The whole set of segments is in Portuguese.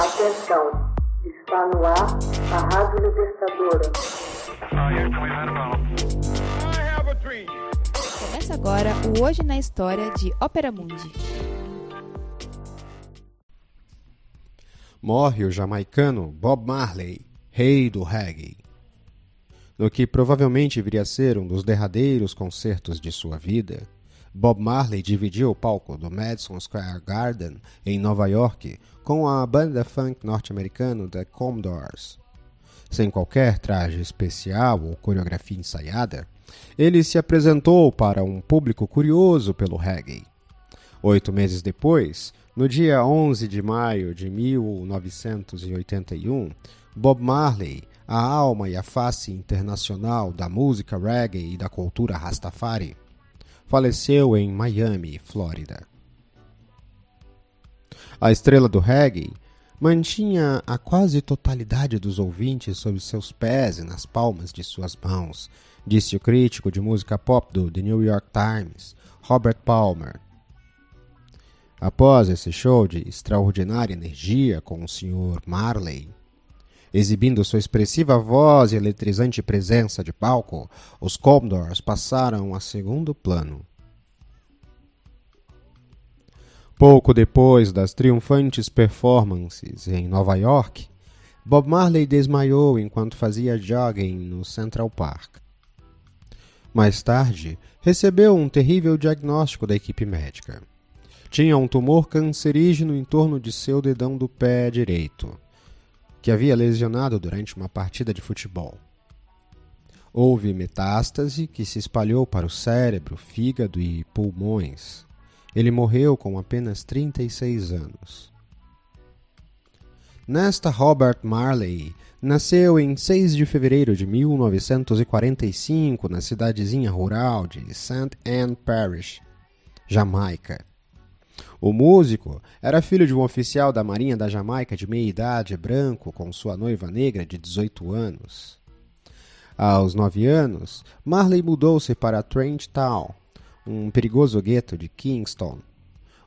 Atenção, está no ar a Rádio Libertadora. Começa agora o Hoje na História de Ópera Mundi. Morre o jamaicano Bob Marley, rei do reggae. No que provavelmente viria a ser um dos derradeiros concertos de sua vida, Bob Marley dividiu o palco do Madison Square Garden, em Nova York, com a banda funk norte-americana The Commodores. Sem qualquer traje especial ou coreografia ensaiada, ele se apresentou para um público curioso pelo reggae. Oito meses depois, no dia 11 de maio de 1981, Bob Marley, a alma e a face internacional da música reggae e da cultura Rastafari, faleceu em Miami, Flórida. A estrela do reggae mantinha a quase totalidade dos ouvintes sob seus pés e nas palmas de suas mãos, disse o crítico de música pop do The New York Times, Robert Palmer. Após esse show de extraordinária energia com o Sr. Marley, Exibindo sua expressiva voz e eletrizante presença de palco, os Commodores passaram a segundo plano. Pouco depois das triunfantes performances em Nova York, Bob Marley desmaiou enquanto fazia jogging no Central Park. Mais tarde, recebeu um terrível diagnóstico da equipe médica. Tinha um tumor cancerígeno em torno de seu dedão do pé direito que havia lesionado durante uma partida de futebol. Houve metástase que se espalhou para o cérebro, fígado e pulmões. Ele morreu com apenas 36 anos. Nesta Robert Marley nasceu em 6 de fevereiro de 1945 na cidadezinha rural de St. Anne Parish, Jamaica. O músico era filho de um oficial da Marinha da Jamaica de meia idade, branco, com sua noiva negra de 18 anos. Aos nove anos, Marley mudou-se para Trent Town, um perigoso gueto de Kingston,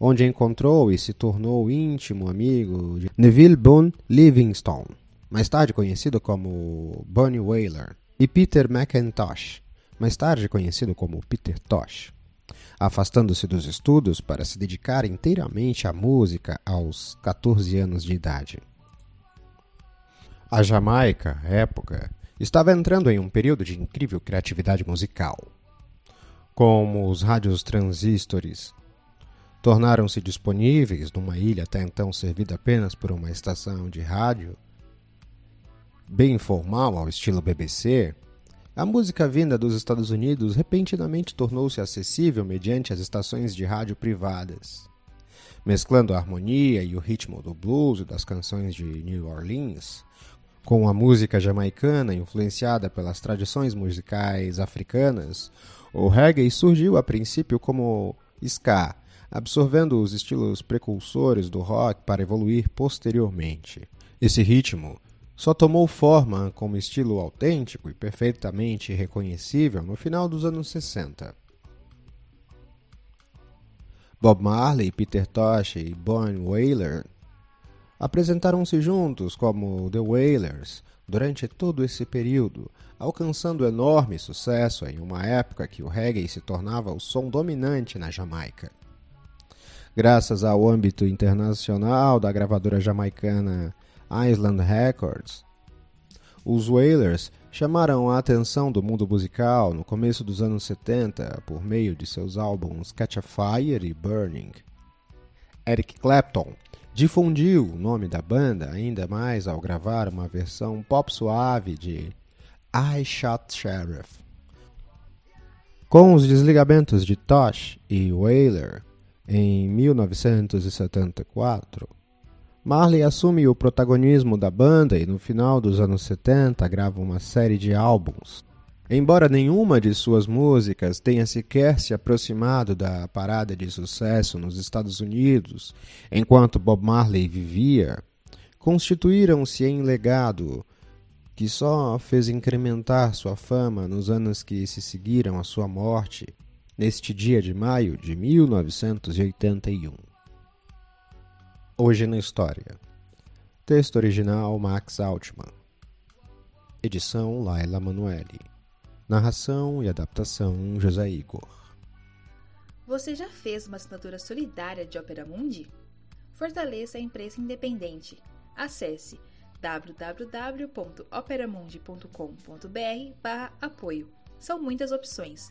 onde encontrou e se tornou íntimo amigo de Neville Boone Livingstone, mais tarde conhecido como Bunny Wailer, e Peter McIntosh, mais tarde conhecido como Peter Tosh afastando-se dos estudos para se dedicar inteiramente à música aos 14 anos de idade. A Jamaica, época, estava entrando em um período de incrível criatividade musical. Como os rádios transistores tornaram-se disponíveis numa ilha até então servida apenas por uma estação de rádio, bem informal ao estilo BBC, a música vinda dos Estados Unidos repentinamente tornou-se acessível mediante as estações de rádio privadas. Mesclando a harmonia e o ritmo do blues e das canções de New Orleans, com a música jamaicana influenciada pelas tradições musicais africanas, o reggae surgiu a princípio como ska, absorvendo os estilos precursores do rock para evoluir posteriormente. Esse ritmo só tomou forma como estilo autêntico e perfeitamente reconhecível no final dos anos 60. Bob Marley, Peter Tosh e Bonnie Wailer apresentaram-se juntos como The Wailers durante todo esse período, alcançando enorme sucesso em uma época que o reggae se tornava o som dominante na Jamaica. Graças ao âmbito internacional da gravadora jamaicana Island Records. Os Wailers chamaram a atenção do mundo musical no começo dos anos 70 por meio de seus álbuns Catch a Fire e Burning. Eric Clapton difundiu o nome da banda ainda mais ao gravar uma versão pop suave de I Shot Sheriff. Com os desligamentos de Tosh e Wailer em 1974, Marley assume o protagonismo da banda e no final dos anos 70 grava uma série de álbuns. Embora nenhuma de suas músicas tenha sequer se aproximado da parada de sucesso nos Estados Unidos enquanto Bob Marley vivia, constituíram-se em legado que só fez incrementar sua fama nos anos que se seguiram à sua morte, neste dia de maio de 1981 hoje na história. Texto original Max Altman. Edição Laila Manuelle. Narração e adaptação José Igor. Você já fez uma assinatura solidária de Opera Mundi? Fortaleça a imprensa independente. Acesse www.operamundi.com.br/apoio. São muitas opções.